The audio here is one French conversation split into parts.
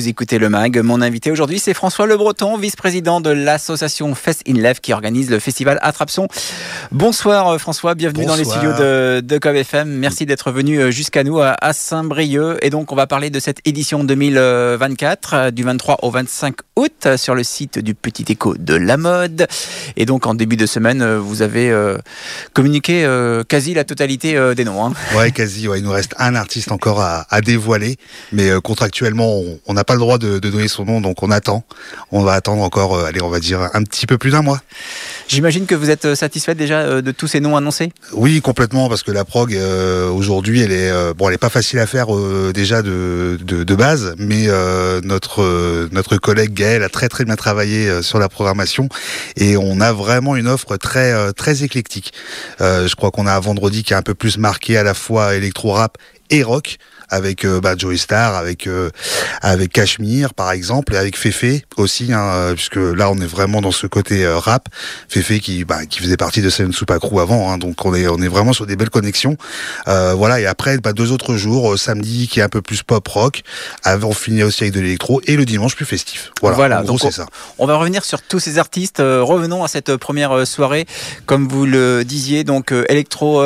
vous écoutez le MAG. Mon invité aujourd'hui, c'est François Le Breton, vice-président de l'association Fest in Lève qui organise le festival Attrapson. Bonsoir euh, François, bienvenue dans les studios de, de FM. Merci d'être venu euh, jusqu'à nous à, Saint-Brieuc. Et donc, on va parler de cette édition 2024 euh, du 23 au 25 août sur le site du Petit Écho de la mode. Et donc, en début de semaine, vous avez communiqué quasi la totalité des noms. Hein. Ouais, quasi. Ouais. Il nous reste un artiste encore à, à dévoiler, mais contractuellement, on n'a pas le droit de, donner son nom, donc on attend. On va attendre encore, euh, allez, on va dire un petit peu plus d'un mois. J'imagine que vous êtes euh, satisfait déjà euh, de tous ces noms annoncés? Oui, complètement, parce que la prog, aujourd'hui, elle est, bon, elle est pas facile à faire déjà de, de, base, mais notre, notre collègue Gaël a très très bien travaillé sur la programmation et on a vraiment une offre très, très éclectique. je crois qu'on a un vendredi qui est un peu plus marqué à la fois électro-rap et rock avec euh, bah, Joey Star, avec euh, avec Cashmere par exemple, et avec Fefe aussi, hein, euh, puisque là on est vraiment dans ce côté rap. Fefe qui bah, qui faisait partie de Seven Crew avant, hein, donc on est on est vraiment sur des belles connexions. voilà, et après bah, deux autres jours, samedi qui est un peu plus pop rock, on finit aussi avec de l'électro, et le dimanche plus festif. Voilà, voilà donc c'est ça. On va revenir sur tous ces artistes. revenons à cette première soirée, comme vous le disiez, donc électro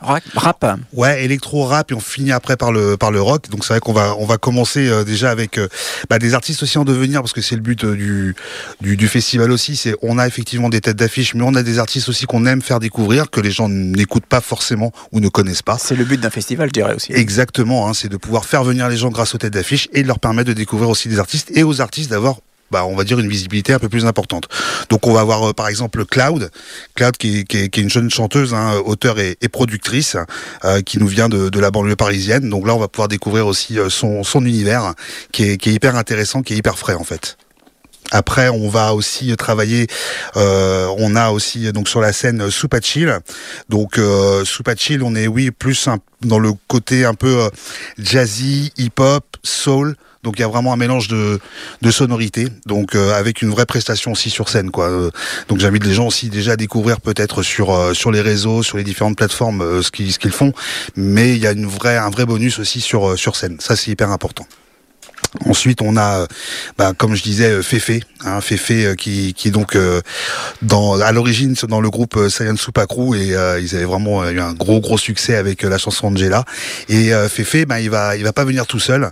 Rap. Ouais, électro rap et on finit après par le par le rock. Donc c'est vrai qu'on va on va commencer euh, déjà avec euh, bah, des artistes aussi en devenir parce que c'est le but euh, du, du, du festival aussi. C'est on a effectivement des têtes d'affiche, mais on a des artistes aussi qu'on aime faire découvrir que les gens n'écoutent pas forcément ou ne connaissent pas. C'est le but d'un festival, je dirais aussi. Exactement, hein, c'est de pouvoir faire venir les gens grâce aux têtes d'affiche et de leur permettre de découvrir aussi des artistes et aux artistes d'avoir bah, on va dire une visibilité un peu plus importante. Donc on va avoir euh, par exemple Cloud, Cloud qui, est, une jeune chanteuse, hein, auteure et, productrice, euh, qui nous vient de, la banlieue parisienne. Donc là on va pouvoir découvrir aussi euh, son, univers, qui est, qui est hyper intéressant, qui est hyper frais en fait. Après, on va aussi travailler. on a aussi donc sur la scène Soupachil. Donc euh, Soupachil, on est oui plus dans le côté un peu jazzy, hip-hop, soul. Donc il y a vraiment un mélange de, de sonorités, donc euh, avec une vraie prestation aussi sur scène, quoi. Euh, donc j'invite les gens aussi déjà à découvrir peut-être sur euh, les réseaux, sur les différentes plateformes ce qu'ils font, mais il y a un vrai bonus aussi sur scène. Ça c'est hyper important. Ensuite, on a, bah, comme je disais, Fefe, hein, Fefe euh, qui, qui est donc euh, dans, à l'origine dans le groupe euh, Saiyan Supakru et ils avaient vraiment eu un gros gros succès avec la chanson Angela. Et Fefe, bah, il va il va pas venir tout seul.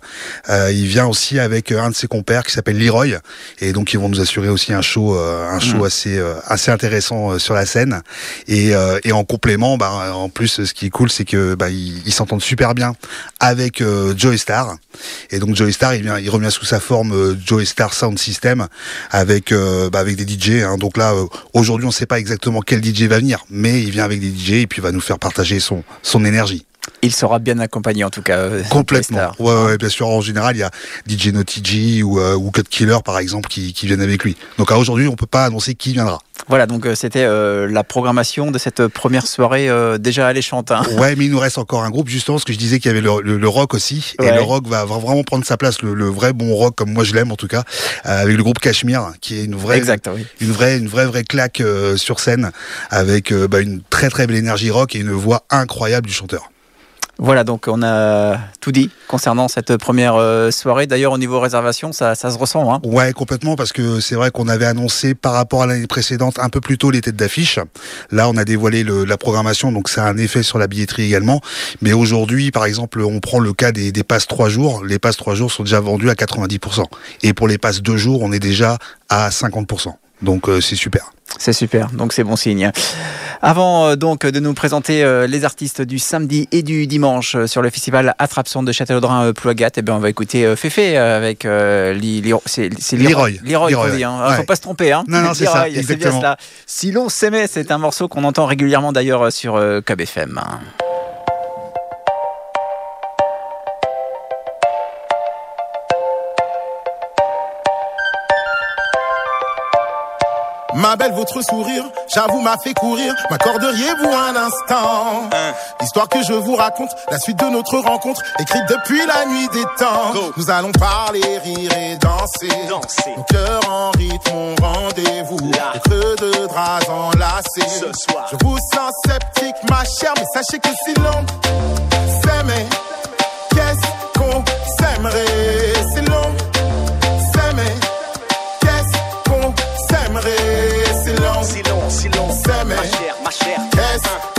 il vient aussi avec un de ses compères qui s'appelle Leroy et donc ils vont nous assurer aussi un show un show mmh. assez assez intéressant sur la scène. Et, et en complément, bah, en plus, ce qui est cool, c'est que bah, ils s'entendent super bien avec Joey Star. Et donc Joey Star, il il revient sous sa forme euh, Joey Star Sound System avec euh, bah, avec des DJ. Hein. Donc là, euh, aujourd'hui, on ne sait pas exactement quel DJ va venir, mais il vient avec des DJ et puis va nous faire partager son son énergie. Il sera bien accompagné en tout cas. Complètement. Ouais, ouais, bien sûr. En général, il y a DJ Notigi ou, ou Cut Killer par exemple qui, qui viennent avec lui. Donc aujourd'hui, on peut pas annoncer qui viendra. Voilà, donc euh, c'était euh, la programmation de cette première soirée euh, déjà alléchante. Hein. Ouais, mais il nous reste encore un groupe, justement, parce que je disais qu'il y avait le, rock aussi. Et le rock va vraiment prendre sa place, le, vrai bon rock, comme moi je l'aime en tout cas, avec le groupe Cashmere, qui est une vraie, une vraie, une vraie, vraie claque sur scène, avec bah, une très très belle énergie rock et une voix incroyable du chanteur. Voilà, donc on a tout dit concernant cette première euh, soirée. D'ailleurs, au niveau réservation, ça, se ressent. Hein ouais, complètement, parce que c'est vrai qu'on avait annoncé par rapport à l'année précédente un peu plus tôt les têtes d'affiche. Là, on a dévoilé la programmation, donc ça a un effet sur la billetterie également. Mais aujourd'hui, par exemple, on prend le cas des, des passes 3 jours. Les passes 3 jours sont déjà vendus à 90%. Et pour les passes 2 jours, on est déjà à 50%. Donc euh, c'est super. C'est super, donc c'est bon signe. Avant euh, donc de nous présenter euh, les artistes du samedi et du dimanche sur le festival Attrapson de Châtellerault Plouagat, eh bien on va écouter Féfé avec c'est Leroy. Leroy, Leroy hein. Faut pas se tromper. Hein. Non, non, c'est ça, exactement. Bien Si l'on s'aimait, c'est un morceau qu'on entend régulièrement d'ailleurs sur KBFM. Ma belle, votre sourire, j'avoue, m'a fait courir. M'accorderiez-vous un instant L'histoire que je vous raconte, la suite de notre rencontre, écrite depuis la nuit des temps. Nous allons parler, rire et danser. danser. Mon cœur en rythme, rendez-vous. Creux de draps enlacés. Ce soir. Je vous sens sceptique, ma chère, mais sachez que si l'on s'aimait, qu'est-ce qu'on s'aimerait? cher. Yes. Uh.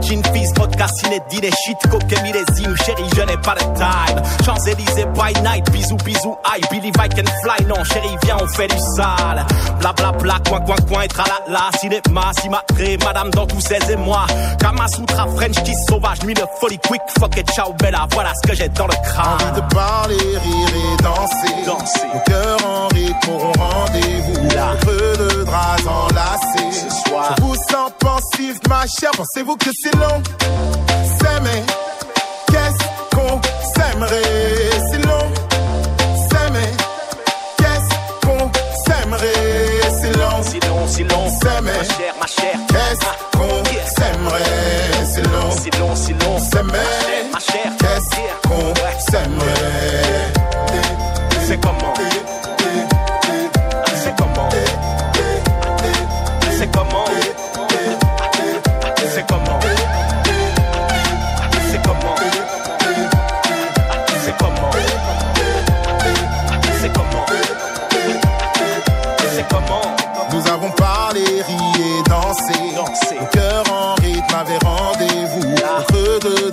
Gin, fizz, vodka, ciné, dîner, shit, coquet, millésime, chérie, je n'ai pas de time. Champs-Élysées by night, bisous, bisous, aïe, Billy I can fly, non, chérie, viens, on fait du sale. Bla bla bla, coin, coin, coin, et tralala, cinéma, cimatré, madame dans tous ses et moi. Kamasutra, French kiss sauvage, nuit de folie, quick, fuck it, ciao, bella, voilà ce que j'ai dans le crâne. Envie de parler, rire et danser. Danser. Nos cœurs en rythme auront rendez-vous. Là. Creux de draps enlacés. Ce soir. Je vous sens pensif, ma chère. Pensez-vous que si l'on s'aimait, qu'est-ce qu'on s'aimerait? Si qu'est-ce qu'on s'aimerait? Si l'on, si l'on, ma chère, ma chère, qu'est-ce ah, qu'on s'aimerait?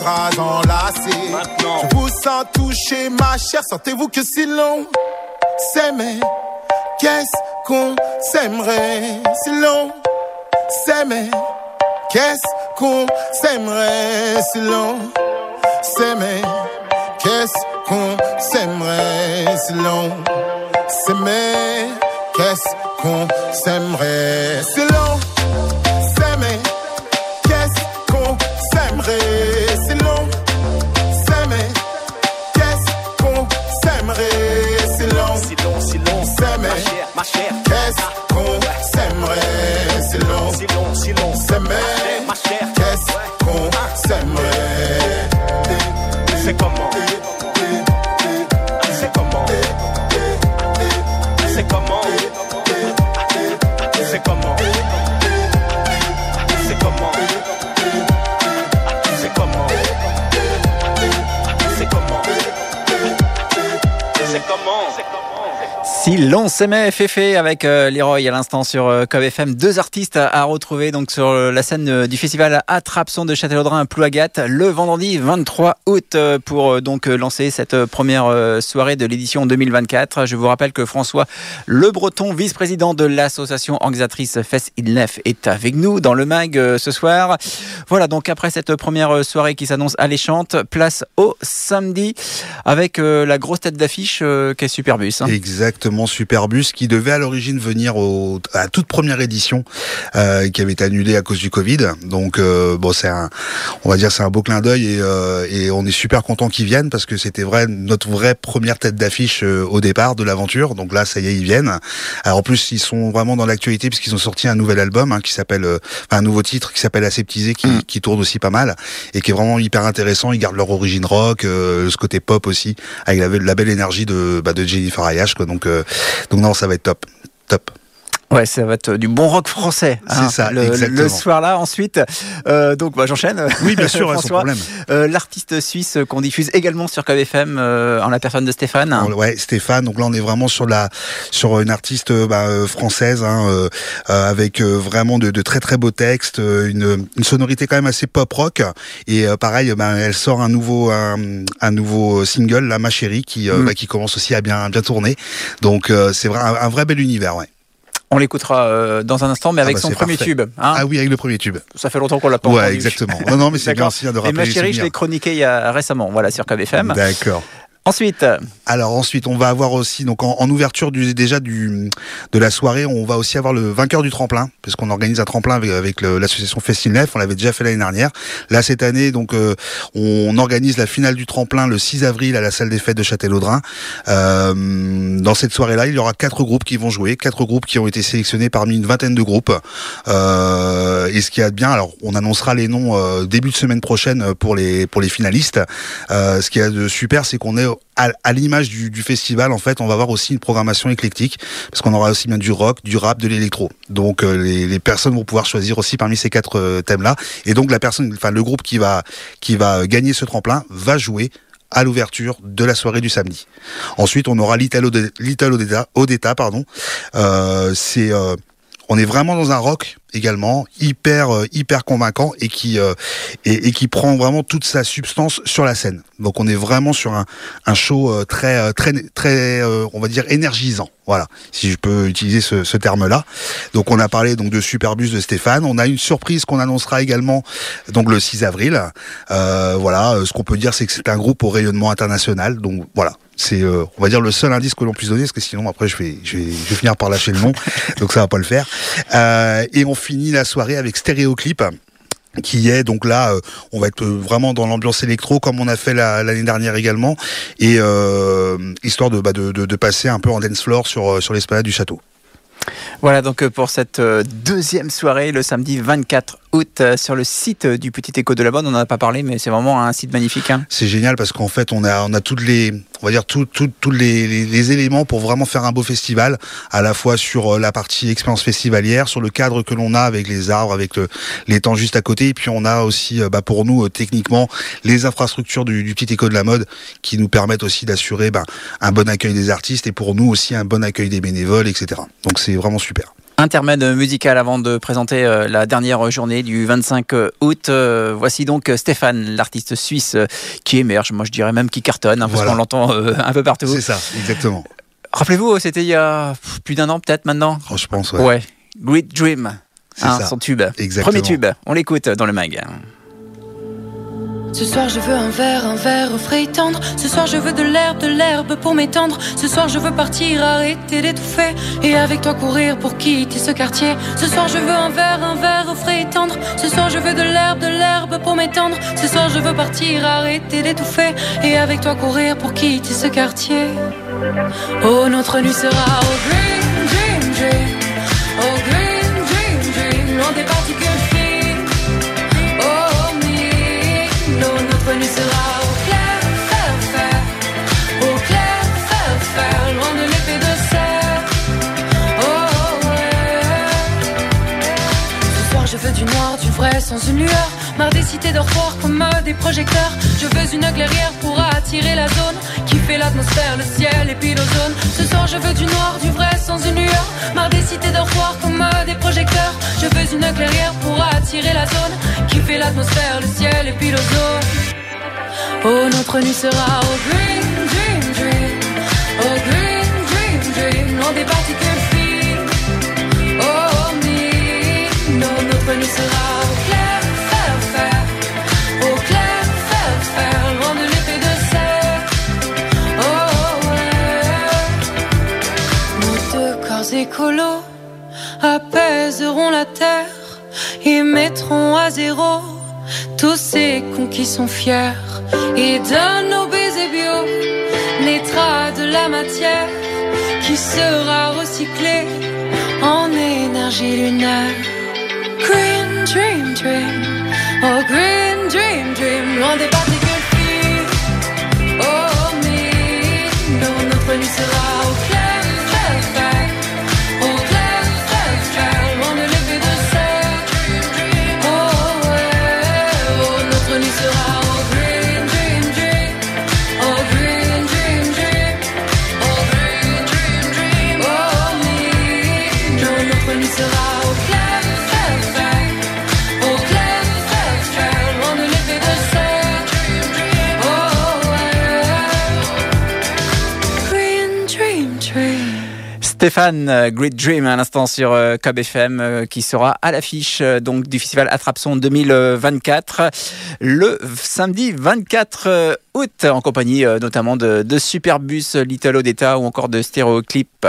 Je vous sens toucher, ma chair, sentez-vous que si l'on s'aimait, qu'est-ce qu'on s'aimerait? Si l'on s'aimait, qu'est-ce qu'on s'aimerait? Si l'on s'aimait, qu'est-ce qu'on s'aimerait? Si l'on s'aimait, qu'est-ce qu'on s'aimerait? Si l'on chefe. Desce com Si l'on s'aimait Féfé avec euh, Leroy à l'instant sur euh, Cob FM, deux artistes à, retrouver donc sur euh, la scène du festival Attrape-son de Châtellerault à Plouagat le vendredi 23 août pour donc lancer cette première soirée de l'édition 2024. Je vous rappelle que François Le Breton, vice-président de l'association organisatrice Fest in Lef, est avec nous dans le mag ce soir. Voilà donc après cette première soirée qui s'annonce alléchante, place au samedi avec la grosse tête d'affiche euh, qui est Superbus. hein. Superbus, qui devait à l'origine venir au, à la toute première édition, euh, qui avait été annulée à cause du Covid. Donc euh, bon, c'est un, on va dire, c'est un beau clin d'œil et, euh, et on est super content qu'ils viennent parce que c'était vrai notre vraie première tête d'affiche au départ de l'aventure. Donc là, ça y est, ils viennent. Alors en plus, ils sont vraiment dans l'actualité puisqu'ils ont sorti un nouvel album hein, qui s'appelle, enfin, un nouveau titre qui s'appelle Aseptisé, qui, qui tourne aussi pas mal et qui est vraiment hyper intéressant. Ils gardent leur origine rock, ce côté pop aussi, avec la, la belle énergie de, bah, de Jennifer Ayash. Quoi. Donc, euh, donc non, ça va être top, top. Ouais, ça va être du bon rock français. hein, C'est ça, le, exactement. le soir là. Ensuite, euh, donc bah, j'enchaîne. Oui, bien sûr, sans François. problème. Euh, L'artiste suisse qu'on diffuse également sur KVFM euh, en la personne de Stéphane. On- Ouais, Stéphane. Donc là, on est vraiment sur la sur une artiste euh, bah, euh, française hein, euh, euh, avec euh, vraiment de, de très très beaux textes, euh, une, une sonorité quand même assez pop rock. Et euh, pareil, bah, elle sort un nouveau un, un nouveau single, là, ma chérie, qui euh, Mm. bah, qui commence aussi à bien bien tourner. Donc euh, c'est vrai un, un vrai bel univers, ouais. On l'écoutera euh, dans un instant, mais Ah avec bah, son premier parfait. tube. hein. ah oui, avec le premier tube. Ça fait longtemps qu'on l'a pas Ouais, entendu. exactement. Non, non, mais c'est bien de Et rappeler ma les chérie, je l'ai chroniqué il y a récemment, voilà, sur KVFM. D'accord. Ensuite, Alors ensuite, on va avoir aussi donc en, ouverture déjà du de la soirée, on va aussi avoir le vainqueur du tremplin parce qu'on organise un tremplin avec, avec l'association Festinef. On l'avait déjà fait l'année dernière. Là cette année, donc euh, on organise la finale du tremplin le 6 avril à la salle des fêtes de Châtellerault. Euh, dans cette soirée-là, il y aura quatre groupes qui vont jouer, quatre groupes qui ont été sélectionnés parmi une vingtaine de groupes. Euh, et ce qui a de bien, alors on annoncera les noms début de semaine prochaine pour les pour les finalistes. Ce qui a de super, c'est qu'on est à, l'image du, festival. En fait, on va avoir aussi une programmation éclectique parce qu'on aura aussi bien du rock, du rap, de l'électro. Donc euh, les, personnes vont pouvoir choisir aussi parmi ces quatre euh, thèmes-là. Et donc la personne, enfin le groupe qui va qui va gagner ce tremplin va jouer à l'ouverture de la soirée du samedi. Ensuite, on aura Little Ode- Little Odetta, pardon. Euh, c'est on est vraiment dans un rock également hyper hyper convaincant et qui et, qui prend vraiment toute sa substance sur la scène. Donc on est vraiment sur un, show très très énergisant. Voilà, si je peux utiliser ce, terme-là. Donc on a parlé donc de Superbus de Stéphane. On a une surprise qu'on annoncera également donc le 6 avril. Euh, voilà, ce qu'on peut dire c'est que c'est un groupe au rayonnement international. Donc voilà, c'est euh, on va dire le seul indice que l'on puisse donner parce que sinon après je vais je vais, je vais finir par lâcher le nom. Donc ça va pas le faire. Euh, et on finit la soirée avec Stéréoclip qui est donc là, euh, on va être vraiment dans l'ambiance électro comme on a fait l'année dernière également, et euh, histoire de, bah, de, de, de, passer un peu en dance floor sur, sur l'esplanade du château. Voilà donc pour cette deuxième soirée le samedi 24 août sur le site du Petit Écho de la Bonne. On n'en a pas parlé, mais c'est vraiment un site magnifique. Hein. C'est génial parce qu'en fait, on a, on a toutes les, on va dire tous les, les, les, éléments pour vraiment faire un beau festival, à la fois sur la partie expérience festivalière, sur le cadre que l'on a avec les arbres, avec le, les temps juste à côté, et puis on a aussi, bah, pour nous, techniquement, les infrastructures du, du Petit Écho de la Mode qui nous permettent aussi d'assurer bah, un bon accueil des artistes et pour nous aussi un bon accueil des bénévoles, etc. Donc c'est vraiment super. Intermède musical avant de présenter euh, la dernière journée du 25 euh, août. Euh, voici donc Stéphane, l'artiste suisse qui émerge, moi je dirais même qui cartonne, hein, parce voilà. qu'on l'entend un peu partout. C'est ça, exactement. Rappelez-vous, c'était il y a plus d'un an peut-être maintenant? Oh, Je pense, ouais. Ouais, Great Dream, hein, son tube. Exactement. Premier tube, on l'écoute dans le mag. Ce soir je veux un verre, un verre frais et tendre. Ce soir je veux de l'herbe, de l'herbe pour m'étendre. Ce soir je veux partir, arrêter d'étouffer. Et avec toi courir pour quitter ce quartier. Ce soir je veux un verre, un verre frais et tendre. Ce soir je veux de l'herbe, de l'herbe pour m'étendre. Ce soir je veux partir, arrêter d'étouffer. Et avec toi courir pour quitter ce quartier. Oh notre nuit sera au green, green, Cités dortoirs comme des projecteurs. Je veux une clairière pour attirer la zone qui fait l'atmosphère, le ciel et puis l'ozone. Ce soir je veux du noir, du vrai, sans une lueur. Marre des cités comme des projecteurs. Je veux une clairière pour attirer la zone qui fait l'atmosphère, le ciel et puis l'ozone. Oh, notre nuit sera au green, dream, dream. Au green, dream, dream. Loin des particules tous ces cons sont fiers et de nos baisers bio naîtra de la matière qui sera recyclée en énergie lunaire. Green dream dream, oh green dream dream, loin des particules Stéphane, euh, Great Dream à l'instant sur euh, Cob FM euh, qui sera à l'affiche donc du festival Attrapson 2024 le samedi 24 euh, août en compagnie notamment de, de Superbus, Little Odetta ou encore de Stéréoclip.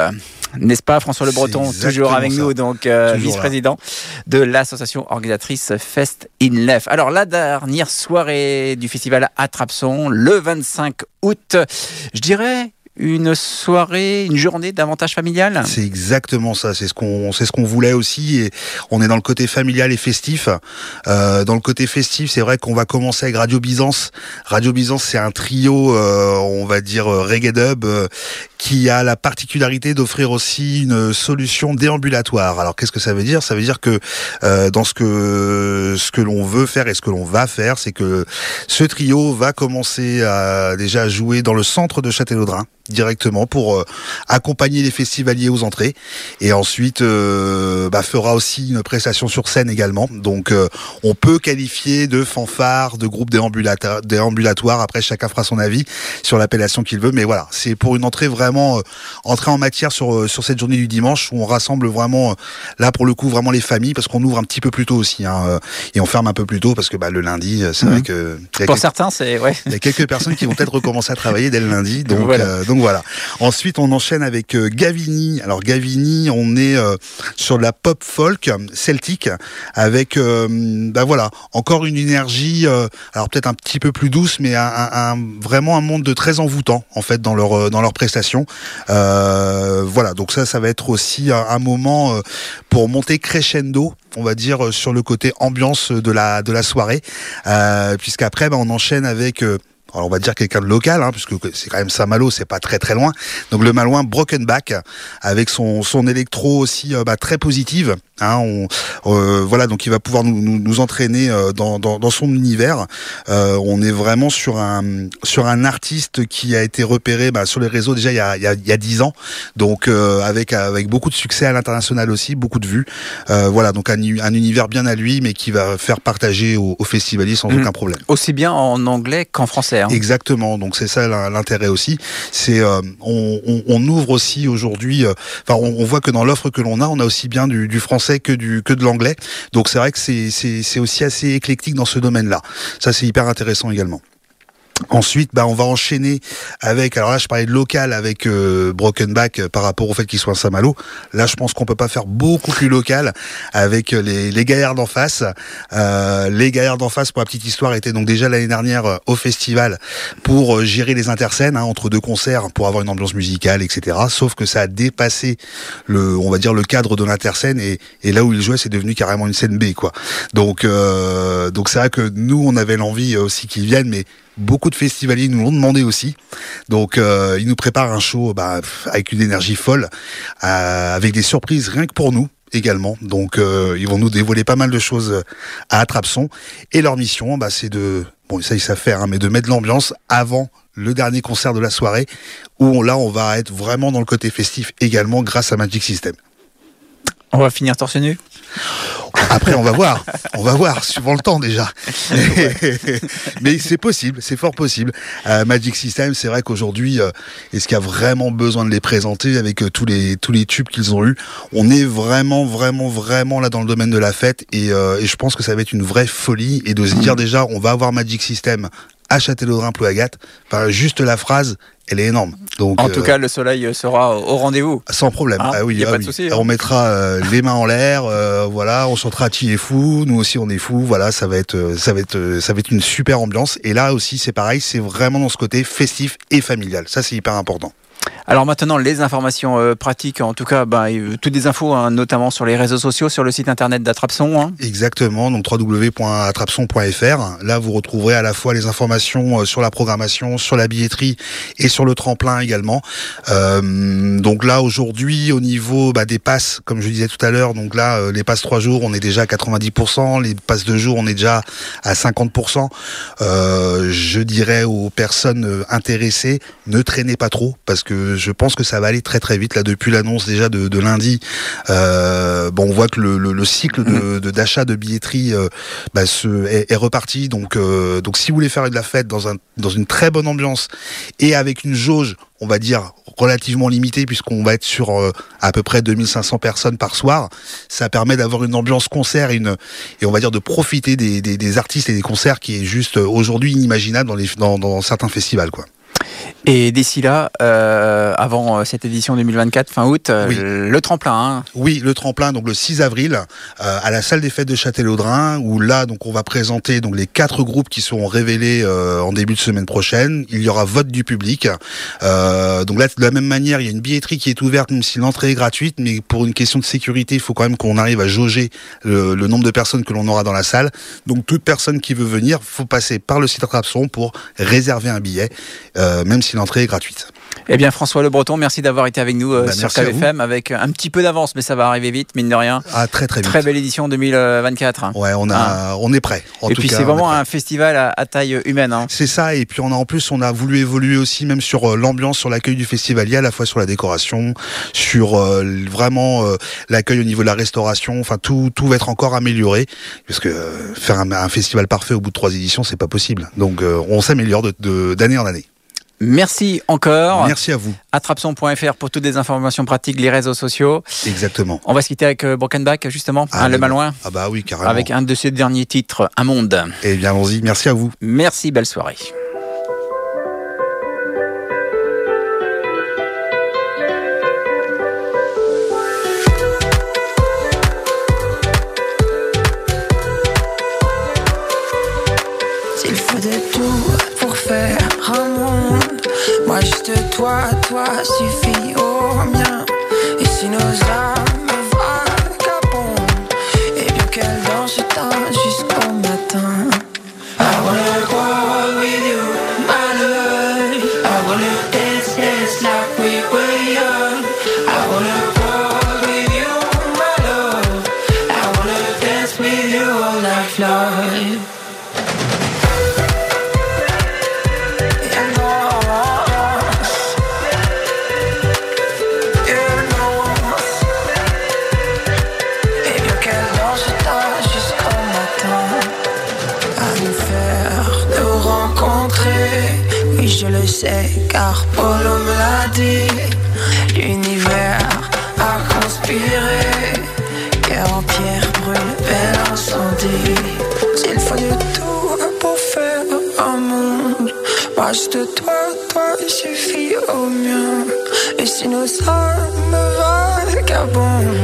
N'est-ce pas François Le Breton toujours avec ça. nous donc euh, vice-président de l'association organisatrice Fest in Lef. Alors la dernière soirée du festival Attrapson le 25 août, je dirais une soirée, une journée davantage familiale. C'est exactement ça. C'est ce qu'on, ce qu'on voulait aussi. Et on est dans le côté familial et festif. Euh, dans le côté festif, c'est vrai qu'on va commencer avec Radio Byzance. Radio Byzance, c'est un trio, euh, on va dire euh, reggae dub, qui a la particularité d'offrir aussi une solution déambulatoire. Alors qu'est-ce que ça veut dire? Ça veut dire que dans ce que ce que l'on veut faire et ce que l'on va faire, c'est que ce trio va commencer à déjà jouer dans le centre de Châtellerault-Drain. Directement pour euh, accompagner les festivaliers aux entrées et ensuite euh, bah, fera aussi une prestation sur scène également. Donc euh, on peut qualifier de fanfare, de groupe déambulatoire. Après chacun fera son avis sur l'appellation qu'il veut, mais voilà, c'est pour une entrée vraiment entrée en matière sur sur cette journée du dimanche où on rassemble vraiment là pour le coup vraiment les familles parce qu'on ouvre un petit peu plus tôt aussi hein, et on ferme un peu plus tôt parce que bah, le lundi c'est vrai mhm. que pour certains c'est ouais il y a quelques personnes qui vont peut-être recommencer à travailler dès le lundi donc voilà. Donc voilà. Ensuite, on enchaîne avec euh, Gavini. Alors Gavini, on est euh, sur la pop folk celtique avec, euh, bah voilà, encore une énergie, alors peut-être un petit peu plus douce, mais vraiment un monde de très envoûtant en fait dans leur dans leurs prestations. voilà, donc ça, ça va être aussi un, moment pour monter crescendo on va dire sur le côté ambiance de la de la soirée puisqu'après bah, on enchaîne avec alors on va dire quelqu'un de local, hein, puisque c'est quand même Saint-Malo, c'est pas très très loin. Donc le Malouin Broken Back, avec son, son électro aussi euh, bah, très positive. Hein, on, euh, voilà, donc il va pouvoir nous, nous, nous entraîner euh, dans, dans, dans, son univers. Euh, on est vraiment sur un sur un artiste qui a été repéré bah, sur les réseaux déjà il y a il y a, il y a 10 ans, donc avec avec beaucoup de succès à l'international aussi, beaucoup de vues. voilà, donc un, un, univers bien à lui, mais qui va faire partager aux, aux festivaliers sans mmh. aucun problème. Aussi bien en anglais qu'en français. Exactement. Donc c'est ça l'intérêt aussi. C'est euh, on, on, on, ouvre aussi aujourd'hui. Euh, enfin, on, on, voit que dans l'offre que l'on a, on a aussi bien du, du, français que du que de l'anglais. Donc c'est vrai que c'est c'est aussi assez éclectique dans ce domaine-là. Ça c'est hyper intéressant également. Ensuite, bah, on va enchaîner avec. Alors là, je parlais de local avec euh, Broken Back euh, par rapport au fait qu'il soit à Saint-Malo. Là, je pense qu'on peut pas faire beaucoup plus local avec euh, les, les gaillards d'en face. Euh, les gaillards d'en face, pour la petite histoire, étaient donc déjà l'année dernière au festival pour gérer les interscènes hein, entre deux concerts pour avoir une ambiance musicale, etc. Sauf que ça a dépassé le, on va dire, le cadre de l'interscène et, et là où ils jouaient, c'est devenu carrément une scène B, quoi. Donc, donc c'est vrai que nous, on avait l'envie aussi qu'ils viennent, mais Beaucoup de festivaliers nous l'ont demandé aussi. Donc, euh, ils nous préparent un show bah, avec une énergie folle, euh, avec des surprises rien que pour nous également. Donc, euh, ils vont nous dévoiler pas mal de choses à Attrape-Son. Et leur mission, bah, c'est de, bon, ils savent faire, hein, mais de mettre l'ambiance avant le dernier concert de la soirée, où là, on va être vraiment dans le côté festif également grâce à Magic System. On va finir torse nu? Après, on va voir. On va voir, suivant le temps déjà. Mais c'est possible, c'est fort possible. Euh, Magic System, c'est vrai qu'aujourd'hui, euh, est-ce qu'il y a vraiment besoin de les présenter avec euh, tous les tous les tubes qu'ils ont eus? On est vraiment, vraiment, vraiment là dans le domaine de la fête et, et je pense que ça va être une vraie folie et de se dire déjà, on va avoir Magic System à Châtellerault Plouagat. Enfin, juste la phrase, elle est énorme. Donc, en tout euh, cas, le soleil sera au rendez-vous. Sans problème. Hein ah oui, ah oui. Hein. On mettra euh, les mains en l'air, euh, voilà, on chantera Ti est fou, nous aussi on est fou, voilà, ça va être, ça va être, ça va être une super ambiance. Et là aussi, c'est pareil, c'est vraiment dans ce côté festif et familial. Ça, c'est hyper important. Alors maintenant, les informations euh, pratiques, en tout cas, bah, toutes les infos, hein, notamment sur les réseaux sociaux, sur le site internet d'Attrapson. Hein. Exactement, donc www.attrapson.fr. Là, vous retrouverez à la fois les informations euh, sur la programmation, sur la billetterie et sur le tremplin également. Euh, donc là, aujourd'hui, au niveau bah, des passes, comme je disais tout à l'heure, donc là, euh, les passes 3 jours, on est déjà à 90%, les passes 2 jours, on est déjà à 50%. je dirais aux personnes intéressées, ne traînez pas trop, parce que je pense que ça va aller très très vite là depuis l'annonce déjà de, lundi. Euh, bon, on voit que le, cycle de d'achat de, billetterie euh, bah, est, reparti. Donc euh, donc si vous voulez faire de la fête dans un dans une très bonne ambiance et avec une jauge on va dire relativement limitée puisqu'on va être sur à peu près 2500 personnes par soir. Ça permet d'avoir une ambiance concert et, une, et on va dire de profiter des, artistes et des concerts qui est juste aujourd'hui inimaginable dans, les, dans, dans certains festivals. quoi. Et d'ici là, euh, avant euh, cette édition 2024, fin août, euh, le tremplin. Hein. Oui, le tremplin, donc le 6 avril, à la salle des fêtes de Châtellerault-Drain, où là, donc, on va présenter donc les quatre groupes qui seront révélés en début de semaine prochaine. Il y aura vote du public. donc là, de la même manière, il y a une billetterie qui est ouverte, même si l'entrée est gratuite, mais pour une question de sécurité, il faut quand même qu'on arrive à jauger le, nombre de personnes que l'on aura dans la salle. Donc toute personne qui veut venir, faut passer par le site Attrapson pour réserver un billet même si l'entrée est gratuite. Eh bien, François Le Breton, merci d'avoir été avec nous euh, bah, sur KFM avec un petit peu d'avance, mais ça va arriver vite, mine de rien. Ah, très très vite. Très belle édition 2024. Ouais, on, a, hein. on est prêt. et puis c'est vraiment un festival à, taille humaine. Hein. C'est ça, et puis on a en plus, on a voulu évoluer aussi même sur euh, l'ambiance, sur l'accueil du festivalier, à la fois sur la décoration, sur euh, vraiment l'accueil au niveau de la restauration. Enfin, tout, tout va être encore amélioré, parce que faire un, festival parfait au bout de trois éditions, c'est pas possible. Donc on s'améliore d'année de, d'année en année. Merci encore. Merci à vous. Attrapson.fr pour toutes les informations pratiques, les réseaux sociaux. Exactement. On va se quitter avec euh, Brokenback, justement, ah, le Malouin. Ah bah oui, carrément. Avec un de ses derniers titres, Un monde. Eh bien, allons-y. Merci à vous. Merci, belle soirée. Toi, toi suffit au mien. Et si nos âmes vagabondent, et bien qu'elle danse temps car Polo me l'a dit. L'univers a conspiré, guerre entière brûle, bel incendie. S'il faut de tout pour faire un monde, reste toi, toi suffit au mien. Et si nos âmes vagabondent,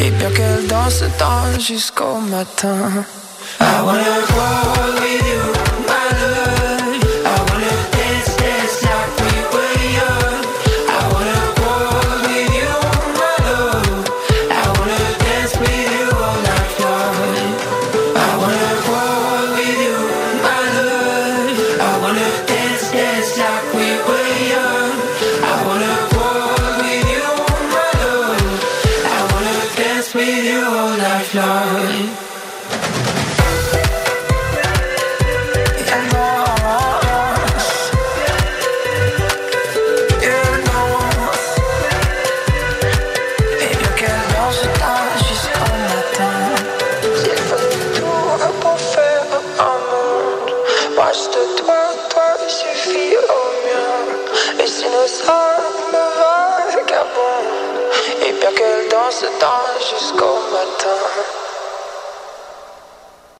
et bien qu'elles dansent dans jusqu'au matin. I wanna go with you.